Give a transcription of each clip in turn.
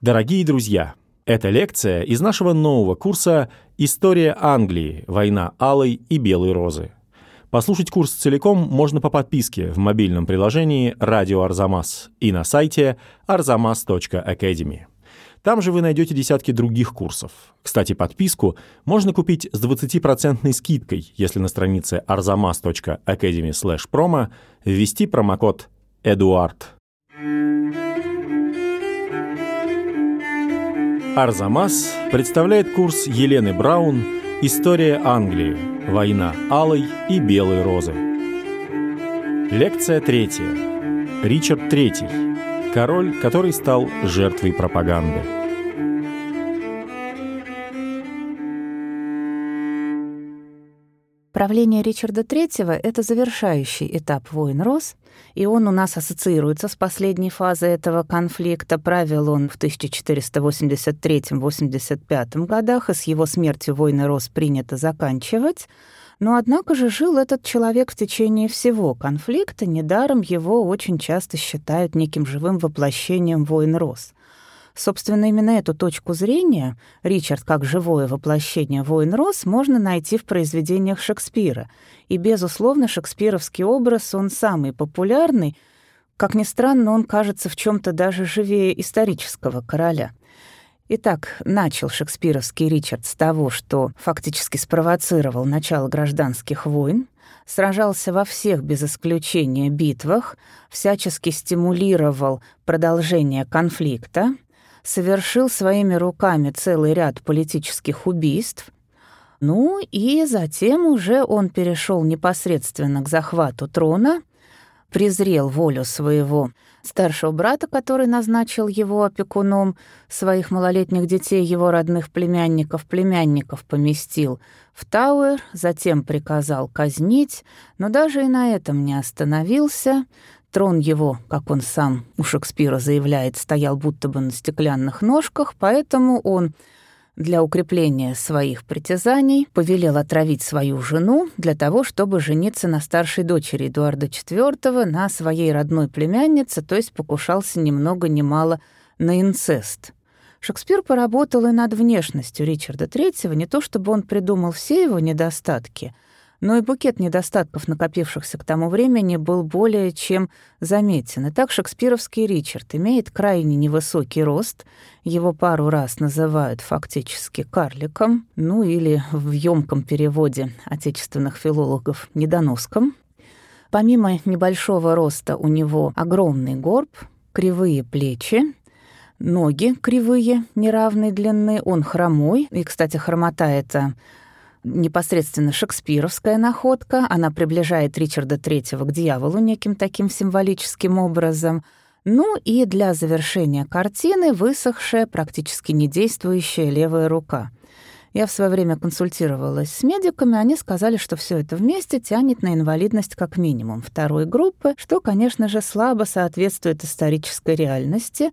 Дорогие друзья, это лекция из нашего нового курса «История Англии. Война алой и белой розы». Послушать курс целиком можно по подписке в мобильном приложении «Радио Арзамас» и на сайте arzamas.academy. Там же вы найдете десятки других курсов. Кстати, подписку можно купить с 20% скидкой, если на странице arzamas.academy promo ввести промокод «Эдуард». Арзамас представляет курс Елены Браун «История Англии. Война алой и белой розы». Лекция третья. Ричард III. Король, который стал жертвой пропаганды. Правление Ричарда III — это завершающий этап войн Рос, и он у нас ассоциируется с последней фазой этого конфликта. Правил он в 1483-85 годах, и с его смертью войны Рос принято заканчивать. Но однако же жил этот человек в течение всего конфликта, недаром его очень часто считают неким живым воплощением войн Рос — Собственно, именно эту точку зрения, Ричард как живое воплощение воин Рос, можно найти в произведениях Шекспира. И, безусловно, шекспировский образ, он самый популярный. Как ни странно, он кажется в чем то даже живее исторического короля. Итак, начал шекспировский Ричард с того, что фактически спровоцировал начало гражданских войн, сражался во всех без исключения битвах, всячески стимулировал продолжение конфликта — совершил своими руками целый ряд политических убийств. Ну и затем уже он перешел непосредственно к захвату трона, презрел волю своего старшего брата, который назначил его опекуном своих малолетних детей, его родных племянников, племянников поместил в Тауэр, затем приказал казнить, но даже и на этом не остановился, Трон его, как он сам у Шекспира заявляет, стоял будто бы на стеклянных ножках, поэтому он для укрепления своих притязаний повелел отравить свою жену для того, чтобы жениться на старшей дочери Эдуарда IV, на своей родной племяннице, то есть покушался ни много ни мало на инцест. Шекспир поработал и над внешностью Ричарда III, не то чтобы он придумал все его недостатки — но и букет недостатков, накопившихся к тому времени, был более чем заметен. И так шекспировский Ричард имеет крайне невысокий рост, его пару раз называют фактически карликом, ну или в ёмком переводе отечественных филологов недоноском. Помимо небольшого роста у него огромный горб, кривые плечи, ноги кривые, неравной длины, он хромой, и, кстати, хромота — это непосредственно шекспировская находка. Она приближает Ричарда III к дьяволу неким таким символическим образом. Ну и для завершения картины высохшая, практически недействующая левая рука. Я в свое время консультировалась с медиками, они сказали, что все это вместе тянет на инвалидность как минимум второй группы, что, конечно же, слабо соответствует исторической реальности.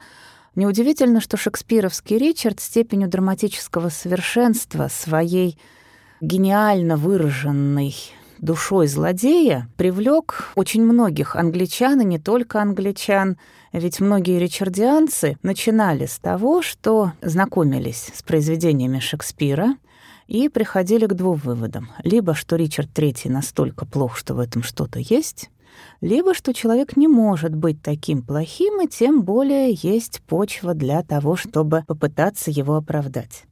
Неудивительно, что шекспировский Ричард степенью драматического совершенства своей гениально выраженный душой злодея привлек очень многих англичан, и не только англичан, ведь многие ричардианцы начинали с того, что знакомились с произведениями Шекспира и приходили к двум выводам. Либо что Ричард III настолько плох, что в этом что-то есть, либо что человек не может быть таким плохим, и тем более есть почва для того, чтобы попытаться его оправдать.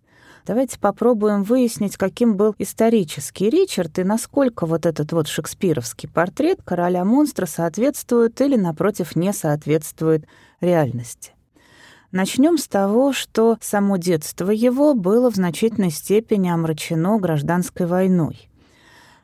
Давайте попробуем выяснить, каким был исторический Ричард и насколько вот этот вот шекспировский портрет короля-монстра соответствует или, напротив, не соответствует реальности. Начнем с того, что само детство его было в значительной степени омрачено гражданской войной.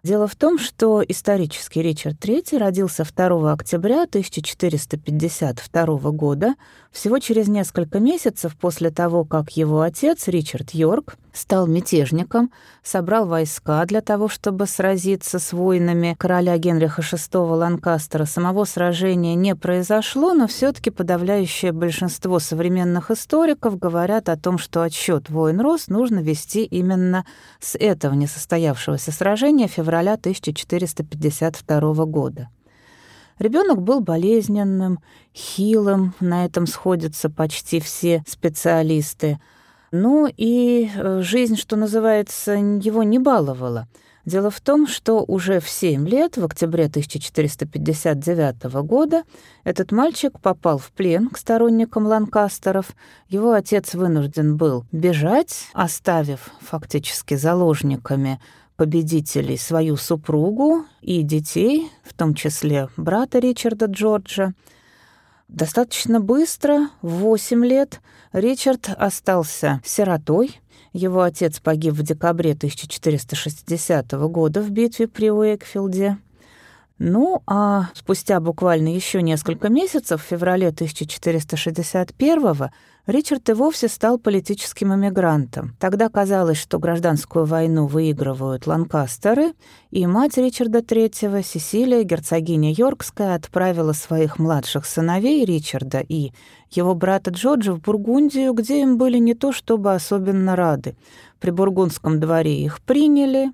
Дело в том, что исторический Ричард III родился 2 октября 1452 года, всего через несколько месяцев после того, как его отец, Ричард Йорк, стал мятежником, собрал войска для того, чтобы сразиться с воинами короля Генриха VI Ланкастера. Самого сражения не произошло, но все таки подавляющее большинство современных историков говорят о том, что отсчет войн Рос нужно вести именно с этого несостоявшегося сражения февраля 1452 года. Ребенок был болезненным, хилым, на этом сходятся почти все специалисты. Ну и э, жизнь, что называется, его не баловала. Дело в том, что уже в 7 лет, в октябре 1459 года, этот мальчик попал в плен к сторонникам Ланкастеров. Его отец вынужден был бежать, оставив фактически заложниками победителей свою супругу и детей, в том числе брата Ричарда Джорджа. Достаточно быстро, в 8 лет, Ричард остался сиротой. Его отец погиб в декабре 1460 года в битве при Уэйкфилде. Ну, а спустя буквально еще несколько месяцев, в феврале 1461 Ричард и вовсе стал политическим эмигрантом. Тогда казалось, что гражданскую войну выигрывают ланкастеры, и мать Ричарда III, Сесилия, герцогиня Йоркская, отправила своих младших сыновей Ричарда и его брата Джорджа в Бургундию, где им были не то чтобы особенно рады. При бургундском дворе их приняли,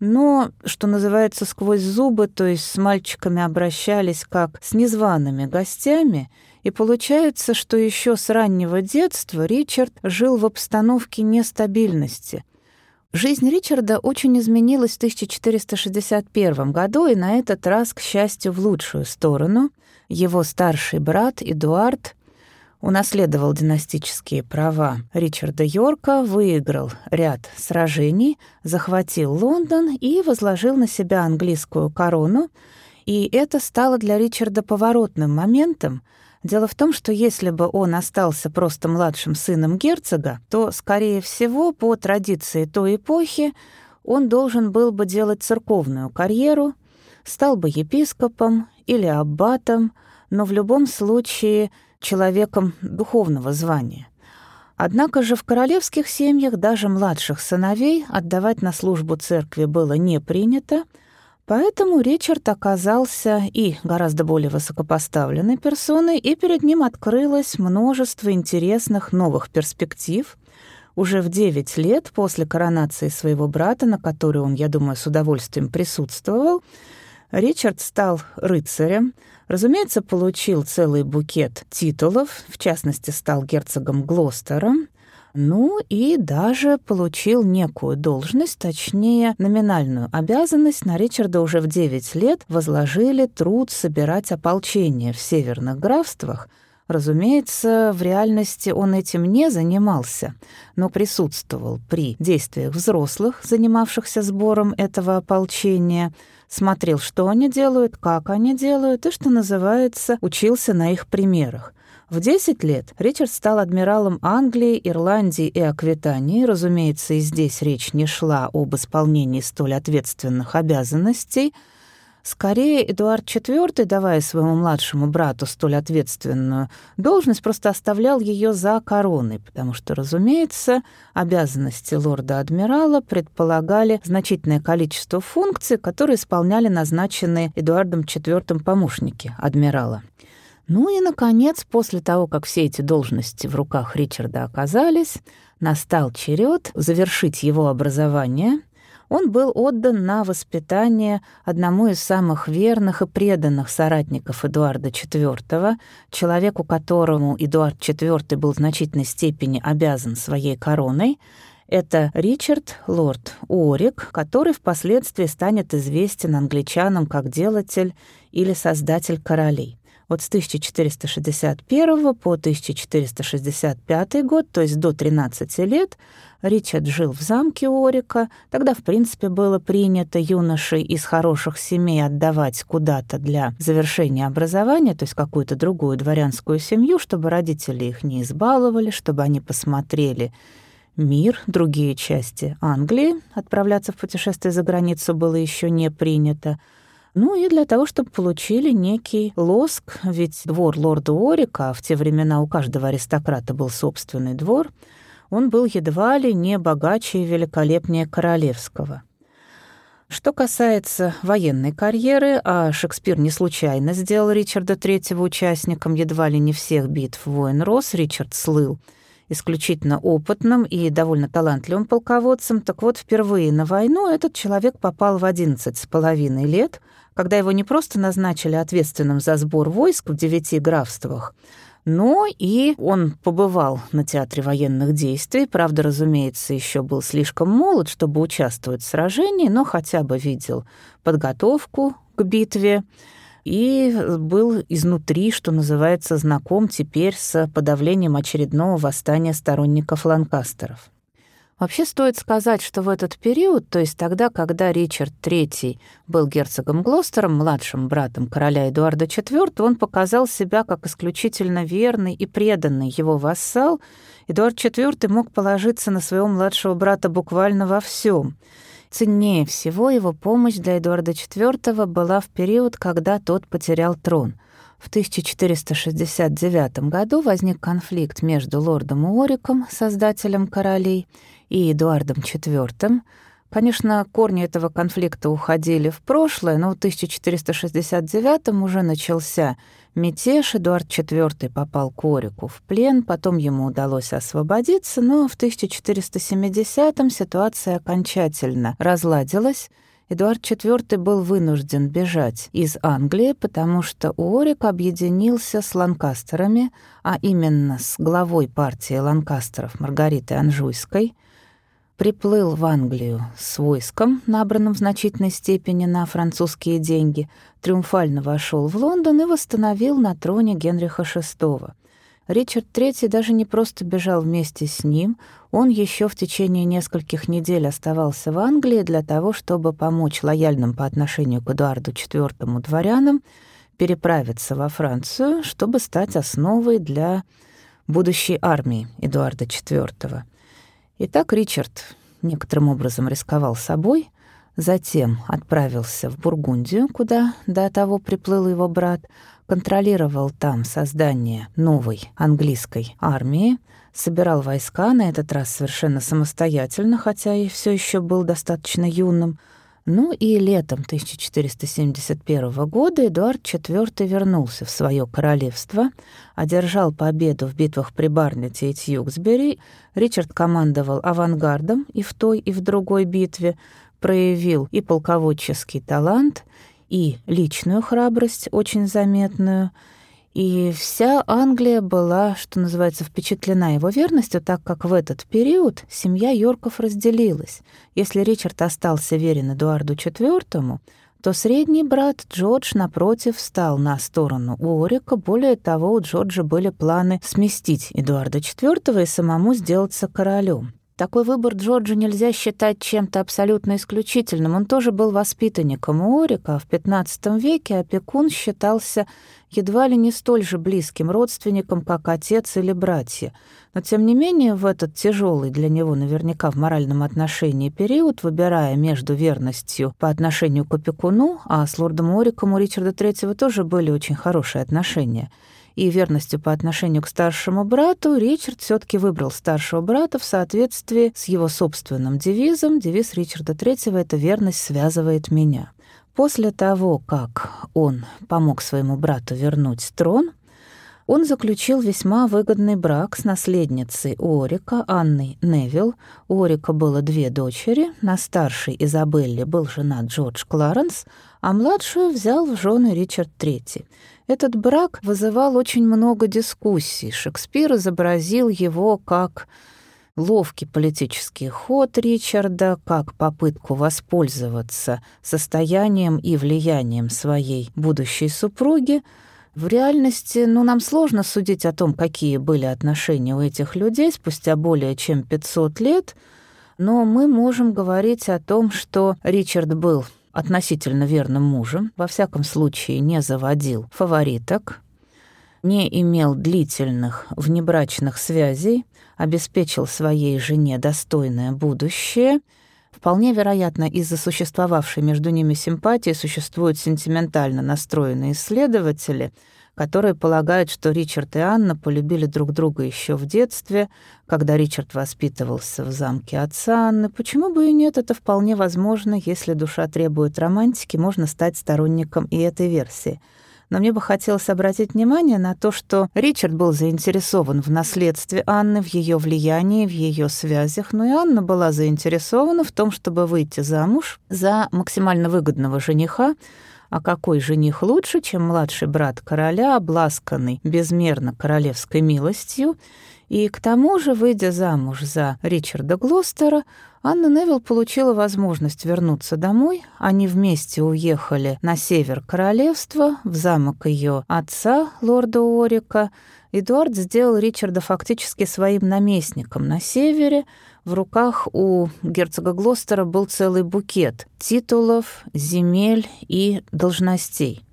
но, что называется, сквозь зубы, то есть с мальчиками обращались как с незваными гостями, и получается, что еще с раннего детства Ричард жил в обстановке нестабильности. Жизнь Ричарда очень изменилась в 1461 году, и на этот раз, к счастью, в лучшую сторону. Его старший брат Эдуард унаследовал династические права Ричарда Йорка, выиграл ряд сражений, захватил Лондон и возложил на себя английскую корону, и это стало для Ричарда поворотным моментом. Дело в том, что если бы он остался просто младшим сыном герцога, то, скорее всего, по традиции той эпохи, он должен был бы делать церковную карьеру, стал бы епископом или аббатом, но в любом случае – человеком духовного звания. Однако же в королевских семьях даже младших сыновей отдавать на службу церкви было не принято, поэтому Ричард оказался и гораздо более высокопоставленной персоной, и перед ним открылось множество интересных новых перспектив. Уже в 9 лет после коронации своего брата, на которой он, я думаю, с удовольствием присутствовал, Ричард стал рыцарем, разумеется, получил целый букет титулов, в частности, стал герцогом Глостером, ну и даже получил некую должность, точнее, номинальную обязанность. На Ричарда уже в 9 лет возложили труд собирать ополчение в северных графствах — Разумеется, в реальности он этим не занимался, но присутствовал при действиях взрослых, занимавшихся сбором этого ополчения, смотрел, что они делают, как они делают, и, что называется, учился на их примерах. В 10 лет Ричард стал адмиралом Англии, Ирландии и Аквитании. Разумеется, и здесь речь не шла об исполнении столь ответственных обязанностей — Скорее, Эдуард IV, давая своему младшему брату столь ответственную должность, просто оставлял ее за короной, потому что, разумеется, обязанности лорда-адмирала предполагали значительное количество функций, которые исполняли назначенные Эдуардом IV помощники адмирала. Ну и, наконец, после того, как все эти должности в руках Ричарда оказались, настал черед завершить его образование — он был отдан на воспитание одному из самых верных и преданных соратников Эдуарда IV, человеку, которому Эдуард IV был в значительной степени обязан своей короной. Это Ричард Лорд Орик, который впоследствии станет известен англичанам как делатель или создатель королей. Вот с 1461 по 1465 год, то есть до 13 лет, Ричард жил в замке Орика. Тогда, в принципе, было принято юношей из хороших семей отдавать куда-то для завершения образования, то есть какую-то другую дворянскую семью, чтобы родители их не избаловали, чтобы они посмотрели мир, другие части Англии. Отправляться в путешествие за границу было еще не принято. Ну и для того, чтобы получили некий лоск, ведь двор лорда Орика, а в те времена у каждого аристократа был собственный двор, он был едва ли не богаче и великолепнее королевского. Что касается военной карьеры, а Шекспир не случайно сделал Ричарда III участником едва ли не всех битв воин Рос, Ричард слыл исключительно опытным и довольно талантливым полководцем, так вот впервые на войну этот человек попал в одиннадцать с половиной лет — когда его не просто назначили ответственным за сбор войск в девяти графствах, но и он побывал на театре военных действий. Правда, разумеется, еще был слишком молод, чтобы участвовать в сражении, но хотя бы видел подготовку к битве и был изнутри, что называется, знаком теперь с подавлением очередного восстания сторонников Ланкастеров. Вообще стоит сказать, что в этот период, то есть тогда, когда Ричард III был герцогом Глостером, младшим братом короля Эдуарда IV, он показал себя как исключительно верный и преданный его вассал. Эдуард IV мог положиться на своего младшего брата буквально во всем. Ценнее всего его помощь для Эдуарда IV была в период, когда тот потерял трон — в 1469 году возник конфликт между лордом Уориком, создателем королей, и Эдуардом IV. Конечно, корни этого конфликта уходили в прошлое, но в 1469 уже начался мятеж. Эдуард IV попал к Орику в плен, потом ему удалось освободиться, но в 1470 ситуация окончательно разладилась. Эдуард IV был вынужден бежать из Англии, потому что Уорик объединился с Ланкастерами, а именно с главой партии Ланкастеров Маргаритой Анжуйской — приплыл в Англию с войском, набранным в значительной степени на французские деньги, триумфально вошел в Лондон и восстановил на троне Генриха VI. Ричард III даже не просто бежал вместе с ним, он еще в течение нескольких недель оставался в Англии для того, чтобы помочь лояльным по отношению к Эдуарду IV дворянам переправиться во Францию, чтобы стать основой для будущей армии Эдуарда IV. Итак, Ричард некоторым образом рисковал собой, затем отправился в Бургундию, куда до того приплыл его брат, контролировал там создание новой английской армии, собирал войска, на этот раз совершенно самостоятельно, хотя и все еще был достаточно юным, ну и летом 1471 года Эдуард IV вернулся в свое королевство, одержал победу в битвах при Барнете и Тьюксбери, Ричард командовал авангардом и в той, и в другой битве, проявил и полководческий талант, и личную храбрость очень заметную — и вся Англия была, что называется, впечатлена его верностью, так как в этот период семья Йорков разделилась. Если Ричард остался верен Эдуарду IV, то средний брат Джордж, напротив, встал на сторону Уорика. Более того, у Джорджа были планы сместить Эдуарда IV и самому сделаться королем. Такой выбор Джорджа нельзя считать чем-то абсолютно исключительным. Он тоже был воспитанником Уорика, а в XV веке опекун считался едва ли не столь же близким родственником, как отец или братья. Но, тем не менее, в этот тяжелый для него наверняка в моральном отношении период, выбирая между верностью по отношению к опекуну, а с лордом Уориком у Ричарда III тоже были очень хорошие отношения — и верностью по отношению к старшему брату, Ричард все таки выбрал старшего брата в соответствии с его собственным девизом. Девиз Ричарда III — это «Верность связывает меня». После того, как он помог своему брату вернуть трон, он заключил весьма выгодный брак с наследницей Орика, Анной Невилл. У Орика было две дочери. На старшей Изабелле был женат Джордж Кларенс, а младшую взял в жены Ричард III. Этот брак вызывал очень много дискуссий. Шекспир изобразил его как ловкий политический ход Ричарда, как попытку воспользоваться состоянием и влиянием своей будущей супруги. В реальности, ну, нам сложно судить о том, какие были отношения у этих людей спустя более чем 500 лет, но мы можем говорить о том, что Ричард был относительно верным мужем, во всяком случае не заводил фавориток, не имел длительных внебрачных связей, обеспечил своей жене достойное будущее. Вполне вероятно, из-за существовавшей между ними симпатии существуют сентиментально настроенные исследователи — которые полагают, что Ричард и Анна полюбили друг друга еще в детстве, когда Ричард воспитывался в замке отца Анны. Почему бы и нет, это вполне возможно, если душа требует романтики, можно стать сторонником и этой версии. Но мне бы хотелось обратить внимание на то, что Ричард был заинтересован в наследстве Анны, в ее влиянии, в ее связях, но и Анна была заинтересована в том, чтобы выйти замуж за максимально выгодного жениха, А какой жених лучше, чем младший брат короля, обласканный безмерно королевской милостью, и к тому же, выйдя замуж за Ричарда Глостера, Анна Невилл получила возможность вернуться домой. Они вместе уехали на север королевства, в замок ее отца, лорда Орика. Эдуард сделал Ричарда фактически своим наместником на севере. В руках у герцога Глостера был целый букет титулов, земель и должностей.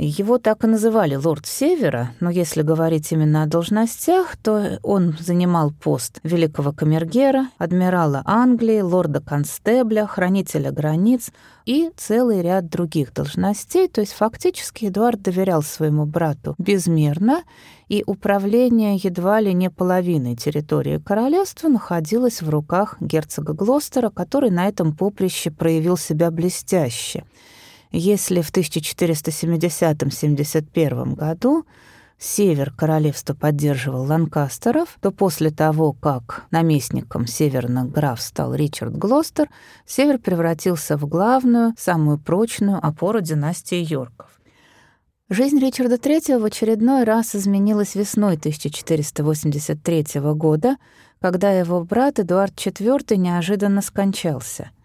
Его так и называли лорд Севера, но если говорить именно о должностях, то он занимал пост великого камергера, адмирала Англии, лорда констебля, хранителя границ и целый ряд других должностей, то есть фактически Эдуард доверял своему брату безмерно, и управление едва ли не половиной территории королевства находилось в руках герцога Глостера, который на этом поприще проявил себя блестяще — если в 1470-71 году север королевства поддерживал Ланкастеров, то после того, как наместником северных граф стал Ричард Глостер, север превратился в главную, самую прочную опору династии Йорков. Жизнь Ричарда III в очередной раз изменилась весной 1483 года, когда его брат Эдуард IV неожиданно скончался —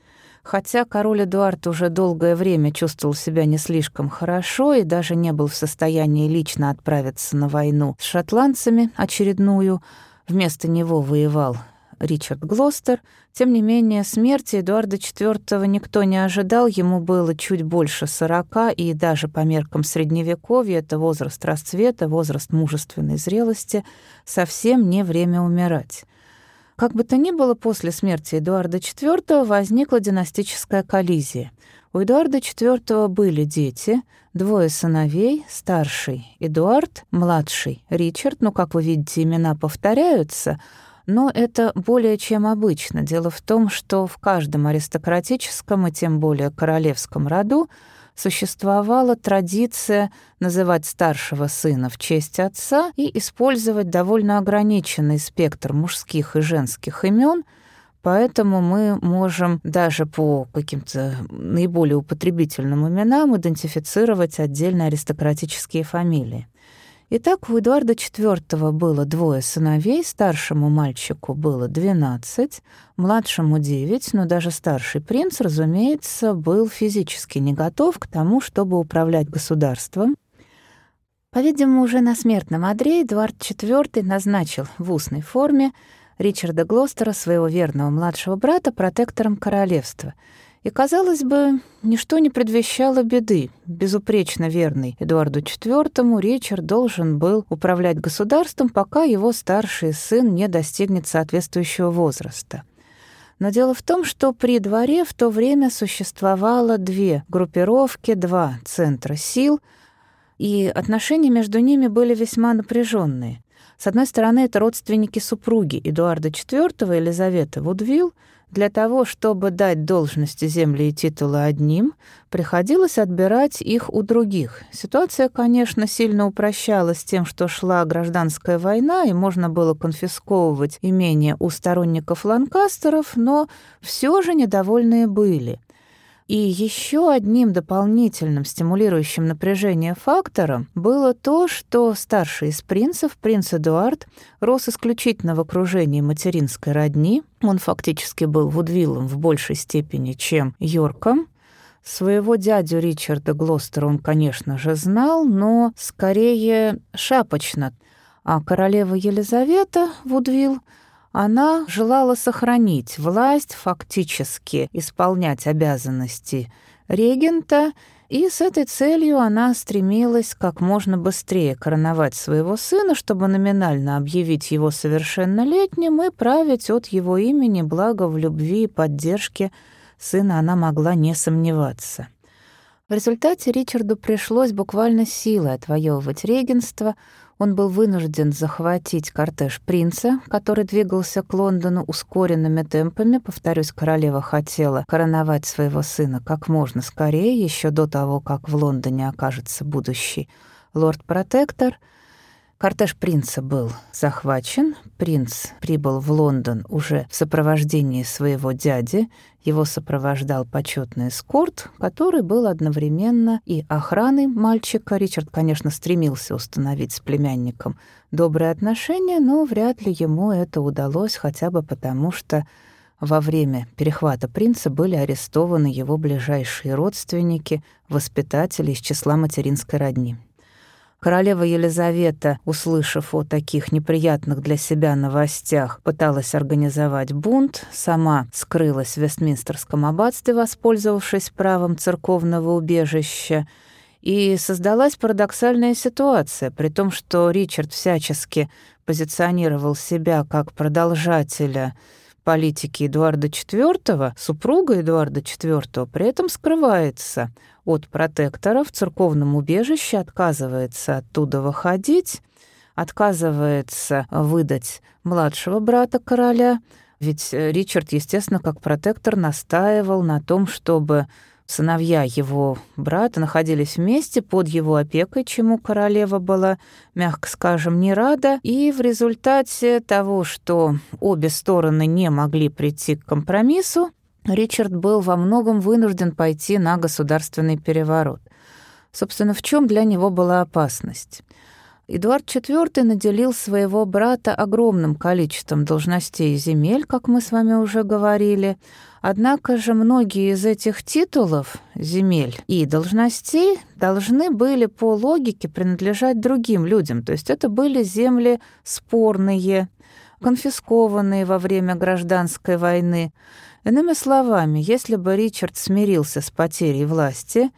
Хотя король Эдуард уже долгое время чувствовал себя не слишком хорошо и даже не был в состоянии лично отправиться на войну с шотландцами очередную, вместо него воевал Ричард Глостер. Тем не менее, смерти Эдуарда IV никто не ожидал, ему было чуть больше сорока, и даже по меркам Средневековья это возраст расцвета, возраст мужественной зрелости, совсем не время умирать. Как бы то ни было, после смерти Эдуарда IV возникла династическая коллизия. У Эдуарда IV были дети, двое сыновей, старший Эдуард, младший Ричард, ну, как вы видите, имена повторяются, но это более чем обычно. Дело в том, что в каждом аристократическом и тем более королевском роду существовала традиция называть старшего сына в честь отца и использовать довольно ограниченный спектр мужских и женских имен, поэтому мы можем даже по каким-то наиболее употребительным именам идентифицировать отдельные аристократические фамилии. Итак, у Эдуарда IV было двое сыновей, старшему мальчику было 12, младшему 9, но даже старший принц, разумеется, был физически не готов к тому, чтобы управлять государством. По-видимому, уже на смертном одре Эдуард IV назначил в устной форме Ричарда Глостера, своего верного младшего брата, протектором королевства — и, казалось бы, ничто не предвещало беды. Безупречно верный Эдуарду IV Ричард должен был управлять государством, пока его старший сын не достигнет соответствующего возраста. Но дело в том, что при дворе в то время существовало две группировки, два центра сил, и отношения между ними были весьма напряженные. С одной стороны, это родственники супруги Эдуарда IV, Елизаветы Вудвилл, для того, чтобы дать должности, земли и титулы одним, приходилось отбирать их у других. Ситуация, конечно, сильно упрощалась тем, что шла гражданская война, и можно было конфисковывать имения у сторонников Ланкастеров, но все же недовольные были — и еще одним дополнительным стимулирующим напряжение фактором было то, что старший из принцев, принц Эдуард, рос исключительно в окружении материнской родни. Он фактически был Вудвиллом в большей степени, чем Йорком. Своего дядю Ричарда Глостера он, конечно же, знал, но скорее шапочно. А королева Елизавета Вудвилл она желала сохранить власть, фактически исполнять обязанности регента, и с этой целью она стремилась как можно быстрее короновать своего сына, чтобы номинально объявить его совершеннолетним и править от его имени, благо в любви и поддержке сына она могла не сомневаться. В результате Ричарду пришлось буквально силой отвоевывать регенство — он был вынужден захватить кортеж принца, который двигался к Лондону ускоренными темпами. Повторюсь, королева хотела короновать своего сына как можно скорее, еще до того, как в Лондоне окажется будущий лорд-протектор. Кортеж принца был захвачен. Принц прибыл в Лондон уже в сопровождении своего дяди. Его сопровождал почетный эскорт, который был одновременно и охраной мальчика. Ричард, конечно, стремился установить с племянником добрые отношения, но вряд ли ему это удалось, хотя бы потому, что во время перехвата принца были арестованы его ближайшие родственники, воспитатели из числа материнской родни. Королева Елизавета, услышав о таких неприятных для себя новостях, пыталась организовать бунт, сама скрылась в Вестминстерском аббатстве, воспользовавшись правом церковного убежища, и создалась парадоксальная ситуация, при том, что Ричард всячески позиционировал себя как продолжателя – политики Эдуарда IV, супруга Эдуарда IV, при этом скрывается от протектора в церковном убежище, отказывается оттуда выходить, отказывается выдать младшего брата короля, ведь Ричард, естественно, как протектор настаивал на том, чтобы Сыновья его брата находились вместе под его опекой, чему королева была, мягко скажем, не рада, и в результате того, что обе стороны не могли прийти к компромиссу, Ричард был во многом вынужден пойти на государственный переворот. Собственно, в чем для него была опасность? Эдуард IV наделил своего брата огромным количеством должностей и земель, как мы с вами уже говорили, Однако же многие из этих титулов, земель и должностей должны были по логике принадлежать другим людям, то есть это были земли спорные, конфискованные во время гражданской войны. Иными словами, если бы Ричард смирился с потерей власти,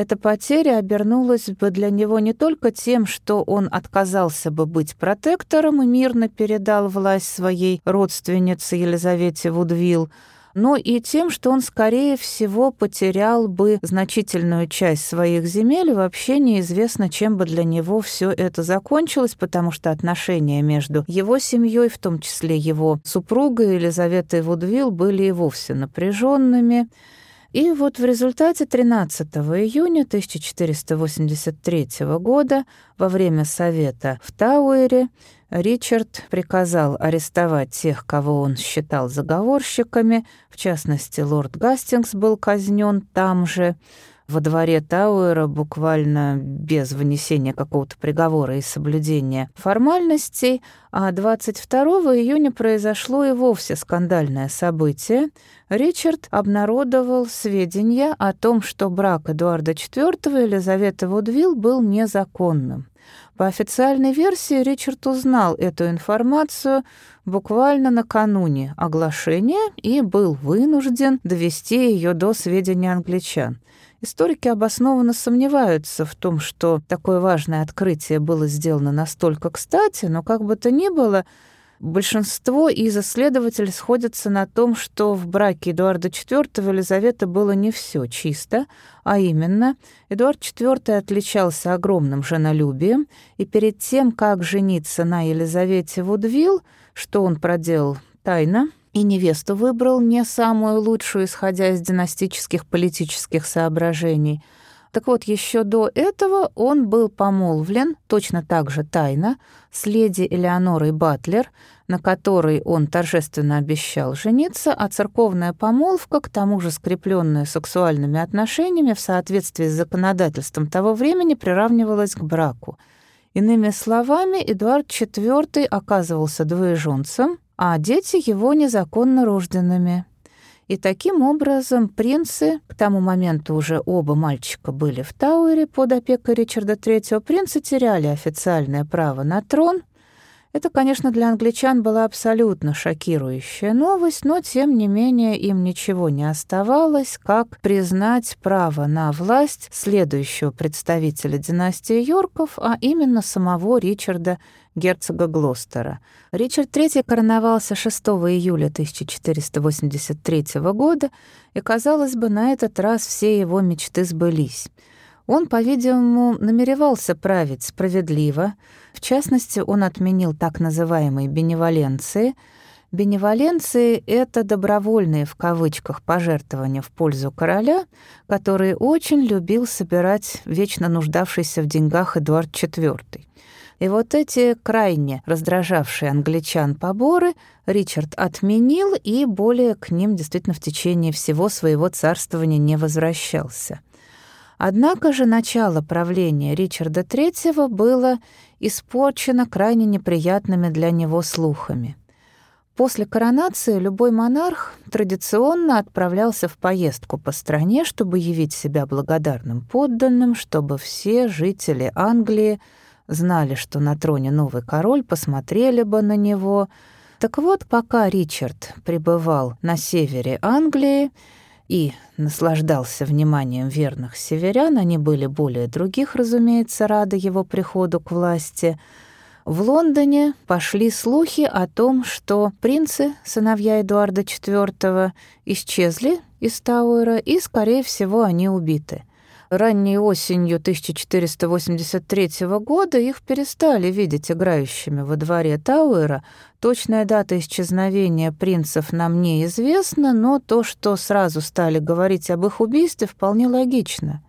эта потеря обернулась бы для него не только тем, что он отказался бы быть протектором и мирно передал власть своей родственнице Елизавете Вудвилл, но и тем, что он, скорее всего, потерял бы значительную часть своих земель, вообще неизвестно, чем бы для него все это закончилось, потому что отношения между его семьей, в том числе его супругой Елизаветой Вудвилл, были и вовсе напряженными. И вот в результате 13 июня 1483 года во время совета в Тауэре Ричард приказал арестовать тех, кого он считал заговорщиками, в частности, лорд Гастингс был казнен там же, во дворе Тауэра буквально без вынесения какого-то приговора и соблюдения формальностей, а 22 июня произошло и вовсе скандальное событие. Ричард обнародовал сведения о том, что брак Эдуарда IV и Елизаветы Вудвилл был незаконным. По официальной версии, Ричард узнал эту информацию буквально накануне оглашения и был вынужден довести ее до сведения англичан. Историки обоснованно сомневаются в том, что такое важное открытие было сделано настолько кстати, но как бы то ни было, Большинство из исследователей сходятся на том, что в браке Эдуарда IV и Елизаветы было не все чисто, а именно Эдуард IV отличался огромным женолюбием, и перед тем, как жениться на Елизавете Вудвилл, что он проделал тайно, и невесту выбрал не самую лучшую, исходя из династических политических соображений – так вот, еще до этого он был помолвлен, точно так же тайно, с леди Элеонорой Батлер, на которой он торжественно обещал жениться, а церковная помолвка, к тому же скрепленная сексуальными отношениями в соответствии с законодательством того времени, приравнивалась к браку. Иными словами, Эдуард IV оказывался двоеженцем, а дети его незаконно рожденными. И таким образом принцы, к тому моменту уже оба мальчика были в Тауэре под опекой Ричарда III, принцы теряли официальное право на трон. Это, конечно, для англичан была абсолютно шокирующая новость, но, тем не менее, им ничего не оставалось, как признать право на власть следующего представителя династии Йорков, а именно самого Ричарда герцога Глостера. Ричард III короновался 6 июля 1483 года, и, казалось бы, на этот раз все его мечты сбылись. Он, по-видимому, намеревался править справедливо. В частности, он отменил так называемые беневоленции. Беневоленции — это добровольные в кавычках пожертвования в пользу короля, которые очень любил собирать вечно нуждавшийся в деньгах Эдуард IV. И вот эти крайне раздражавшие англичан поборы Ричард отменил и более к ним действительно в течение всего своего царствования не возвращался. Однако же начало правления Ричарда III было испорчено крайне неприятными для него слухами. После коронации любой монарх традиционно отправлялся в поездку по стране, чтобы явить себя благодарным подданным, чтобы все жители Англии знали, что на троне новый король, посмотрели бы на него. Так вот, пока Ричард пребывал на севере Англии и наслаждался вниманием верных северян, они были более других, разумеется, рады его приходу к власти — в Лондоне пошли слухи о том, что принцы, сыновья Эдуарда IV, исчезли из Тауэра, и, скорее всего, они убиты. Ранней осенью 1483 года их перестали видеть играющими во дворе Тауэра. Точная дата исчезновения принцев нам неизвестна, но то, что сразу стали говорить об их убийстве, вполне логично.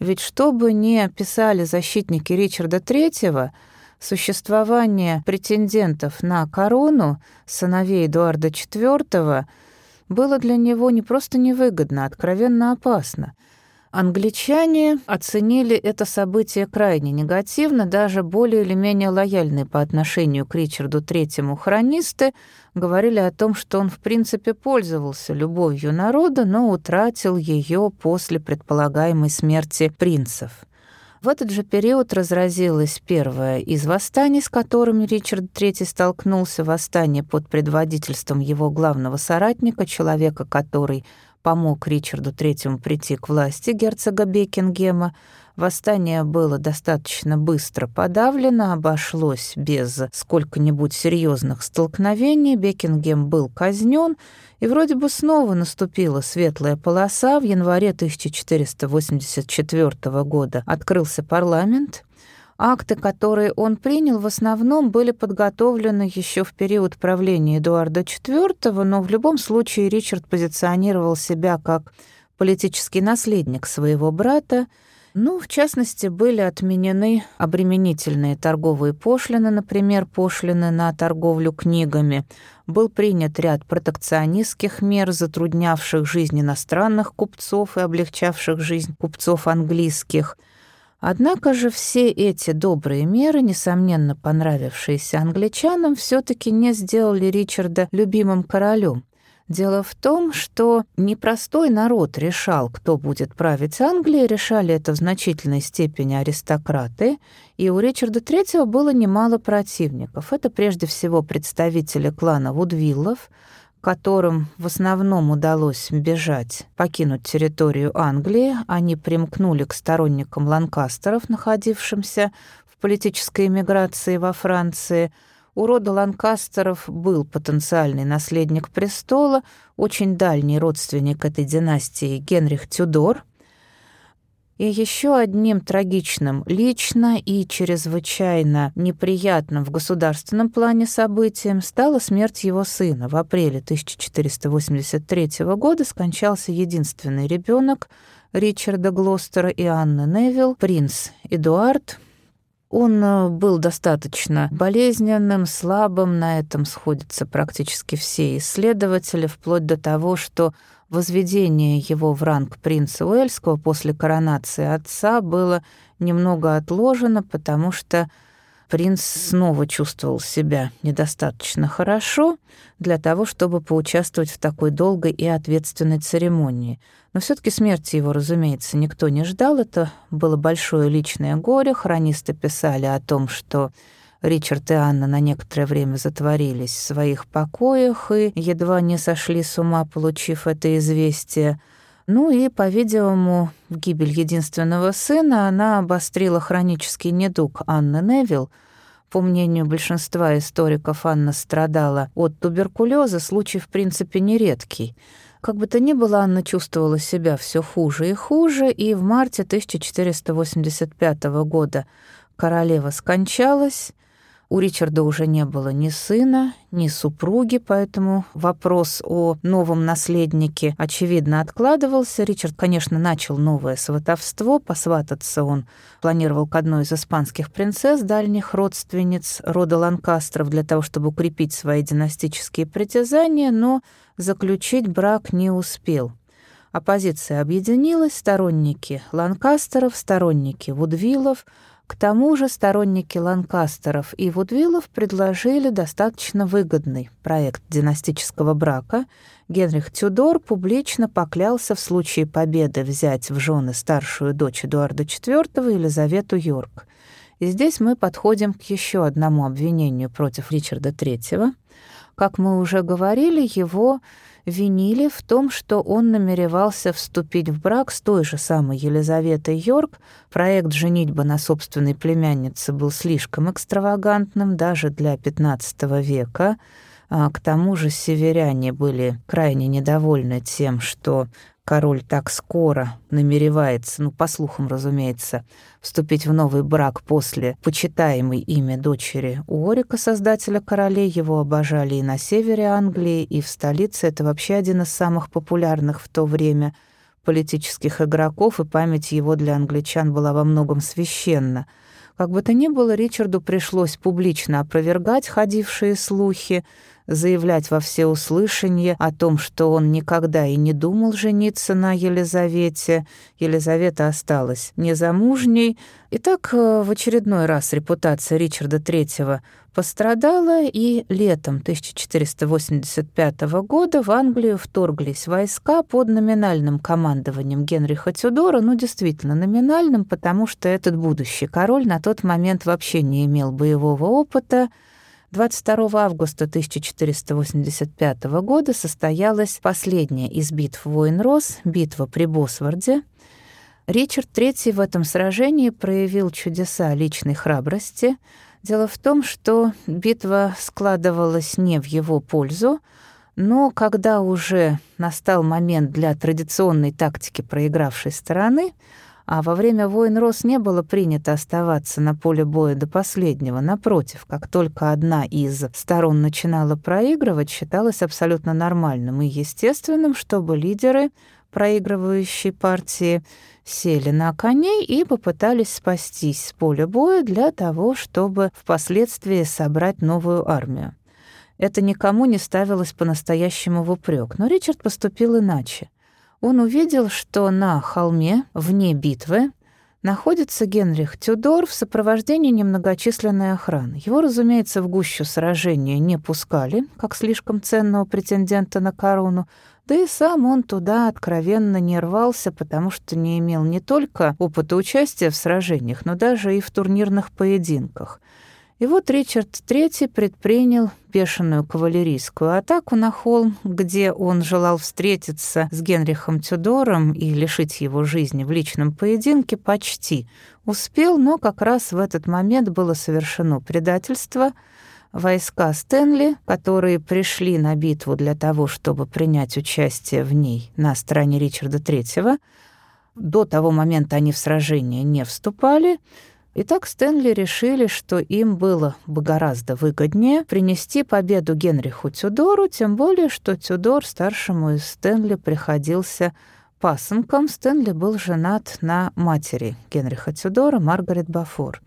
Ведь что бы ни писали защитники Ричарда III, существование претендентов на корону, сыновей Эдуарда IV, было для него не просто невыгодно, а откровенно опасно. Англичане оценили это событие крайне негативно, даже более или менее лояльные по отношению к Ричарду III хронисты говорили о том, что он в принципе пользовался любовью народа, но утратил ее после предполагаемой смерти принцев. В этот же период разразилось первое из восстаний, с которыми Ричард III столкнулся, восстание под предводительством его главного соратника, человека, который помог Ричарду III прийти к власти, герцога Бекингема. Восстание было достаточно быстро подавлено, обошлось без сколько-нибудь серьезных столкновений. Бекингем был казнен, и вроде бы снова наступила светлая полоса. В январе 1484 года открылся парламент. Акты, которые он принял, в основном были подготовлены еще в период правления Эдуарда IV, но в любом случае Ричард позиционировал себя как политический наследник своего брата, ну, в частности, были отменены обременительные торговые пошлины, например, пошлины на торговлю книгами. Был принят ряд протекционистских мер, затруднявших жизнь иностранных купцов и облегчавших жизнь купцов английских. Однако же все эти добрые меры, несомненно понравившиеся англичанам, все таки не сделали Ричарда любимым королем. Дело в том, что непростой народ решал, кто будет править Англией, решали это в значительной степени аристократы, и у Ричарда III было немало противников. Это прежде всего представители клана Вудвиллов, которым в основном удалось бежать, покинуть территорию Англии. Они примкнули к сторонникам Ланкастеров, находившимся в политической эмиграции во Франции – у рода Ланкастеров был потенциальный наследник престола, очень дальний родственник этой династии Генрих Тюдор. И еще одним трагичным лично и чрезвычайно неприятным в государственном плане событием стала смерть его сына. В апреле 1483 года скончался единственный ребенок Ричарда Глостера и Анны Невилл, принц Эдуард, он э, был достаточно болезненным, слабым, на этом сходятся практически все исследователи, вплоть до того, что возведение его в ранг принца Уэльского после коронации отца было немного отложено, потому что принц снова чувствовал себя недостаточно хорошо для того, чтобы поучаствовать в такой долгой и ответственной церемонии. Но все таки смерти его, разумеется, никто не ждал. Это было большое личное горе. Хронисты писали о том, что Ричард и Анна на некоторое время затворились в своих покоях и едва не сошли с ума, получив это известие. Ну и, по-видимому, гибель единственного сына, она обострила хронический недуг Анны Невилл. По мнению большинства историков, Анна страдала от туберкулеза, случай, в принципе, нередкий. Как бы то ни было, Анна чувствовала себя все хуже и хуже, и в марте 1485 года королева скончалась, У Ричарда уже не было ни сына, ни супруги, поэтому вопрос о новом наследнике, очевидно, откладывался. Ричард, конечно, начал новое сватовство. Посвататься он планировал к одной из испанских принцесс, дальних родственниц рода Ланкастеров, для того, чтобы укрепить свои династические притязания, но заключить брак не успел. Оппозиция объединилась, сторонники Ланкастеров, сторонники Вудвиллов — к тому же сторонники Ланкастеров и Вудвиллов предложили достаточно выгодный проект династического брака. Генрих Тюдор публично поклялся в случае победы взять в жены старшую дочь Эдуарда IV Елизавету Йорк. И здесь мы подходим к еще одному обвинению против Ричарда III. Как мы уже говорили, его винили в том, что он намеревался вступить в брак с той же самой Елизаветой Йорк. Проект «Женитьба на собственной племяннице» был слишком экстравагантным даже для XV века. А к тому же северяне были крайне недовольны тем, что король так скоро намеревается, ну, по слухам, разумеется, вступить в новый брак после почитаемой имя дочери Уорика, создателя королей, его обожали и на севере Англии, и в столице. Это вообще один из самых популярных в то время политических игроков, и память его для англичан была во многом священна. Как бы то ни было, Ричарду пришлось публично опровергать ходившие слухи, заявлять во всеуслышание о том, что он никогда и не думал жениться на Елизавете. Елизавета осталась незамужней. И так э, в очередной раз репутация Ричарда III пострадала, и летом 1485 года в Англию вторглись войска под номинальным командованием Генриха Тюдора, ну, действительно, номинальным, потому что этот будущий король на тот момент вообще не имел боевого опыта, 22 августа 1485 года состоялась последняя из битв войн Рос, битва при Босворде. Ричард III в этом сражении проявил чудеса личной храбрости. Дело в том, что битва складывалась не в его пользу, но когда уже настал момент для традиционной тактики проигравшей стороны — а во время войн Рос не было принято оставаться на поле боя до последнего. Напротив, как только одна из сторон начинала проигрывать, считалось абсолютно нормальным и естественным, чтобы лидеры проигрывающей партии сели на коней и попытались спастись с поля боя для того, чтобы впоследствии собрать новую армию. Это никому не ставилось по-настоящему в упрек, но Ричард поступил иначе он увидел, что на холме, вне битвы, находится Генрих Тюдор в сопровождении немногочисленной охраны. Его, разумеется, в гущу сражения не пускали, как слишком ценного претендента на корону, да и сам он туда откровенно не рвался, потому что не имел не только опыта участия в сражениях, но даже и в турнирных поединках. И вот Ричард III предпринял бешеную кавалерийскую атаку на холм, где он желал встретиться с Генрихом Тюдором и лишить его жизни в личном поединке почти. Успел, но как раз в этот момент было совершено предательство. Войска Стэнли, которые пришли на битву для того, чтобы принять участие в ней на стороне Ричарда III, до того момента они в сражение не вступали — Итак, Стэнли решили, что им было бы гораздо выгоднее принести победу Генриху Тюдору, тем более, что Тюдор старшему из Стэнли приходился пасынком. Стэнли был женат на матери Генриха Тюдора, Маргарет Бафор.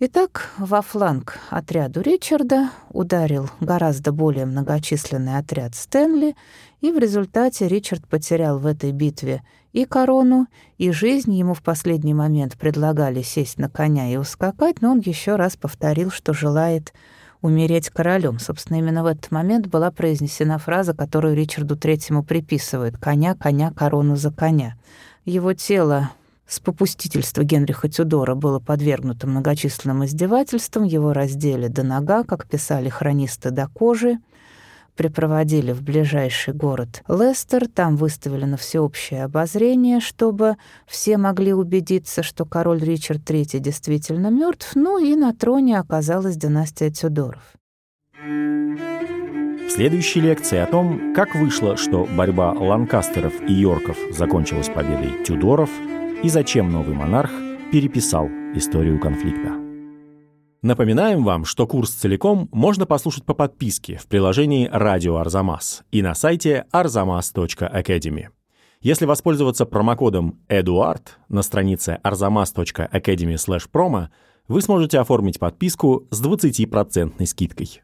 Итак, во фланг отряду Ричарда ударил гораздо более многочисленный отряд Стэнли, и в результате Ричард потерял в этой битве и корону, и жизнь. Ему в последний момент предлагали сесть на коня и ускакать, но он еще раз повторил, что желает умереть королем. Собственно, именно в этот момент была произнесена фраза, которую Ричарду Третьему приписывают «коня, коня, корону за коня». Его тело с попустительства Генриха Тюдора было подвергнуто многочисленным издевательствам, его раздели до нога, как писали хронисты, до кожи — припроводили в ближайший город Лестер, там выставили на всеобщее обозрение, чтобы все могли убедиться, что король Ричард III действительно мертв, ну и на троне оказалась династия Тюдоров. В следующей лекции о том, как вышло, что борьба Ланкастеров и Йорков закончилась победой Тюдоров и зачем новый монарх переписал историю конфликта. Напоминаем вам, что курс целиком можно послушать по подписке в приложении «Радио Арзамас» и на сайте arzamas.academy. Если воспользоваться промокодом EDUARD на странице arzamas.academy/promo, вы сможете оформить подписку с 20% скидкой.